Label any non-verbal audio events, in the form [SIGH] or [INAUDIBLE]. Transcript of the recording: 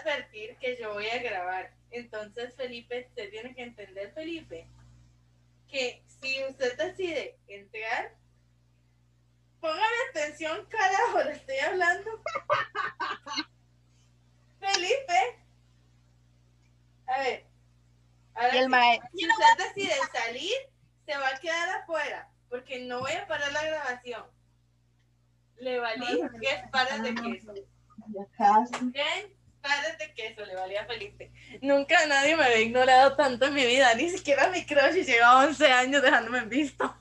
advertir que yo voy a grabar. Entonces, Felipe, usted tiene que entender, Felipe, que si usted decide entrar, póngame atención, carajo, le estoy hablando. [LAUGHS] Felipe, a ver, ahora el sí, si usted decide salir, se va a quedar afuera, porque no voy a parar la grabación. Le valí que es pares de queso. Ya. Pares de queso le valía a Felipe. Nunca nadie me había ignorado tanto en mi vida, ni siquiera mi crush y lleva 11 años dejándome en visto.